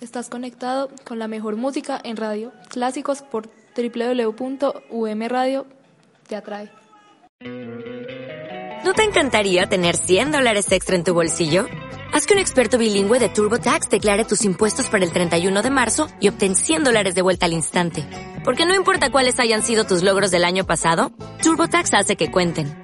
Estás conectado con la mejor música en radio. Clásicos por www.umradio te atrae. ¿No te encantaría tener 100 dólares extra en tu bolsillo? Haz que un experto bilingüe de TurboTax declare tus impuestos para el 31 de marzo y obtén 100 dólares de vuelta al instante. Porque no importa cuáles hayan sido tus logros del año pasado, TurboTax hace que cuenten.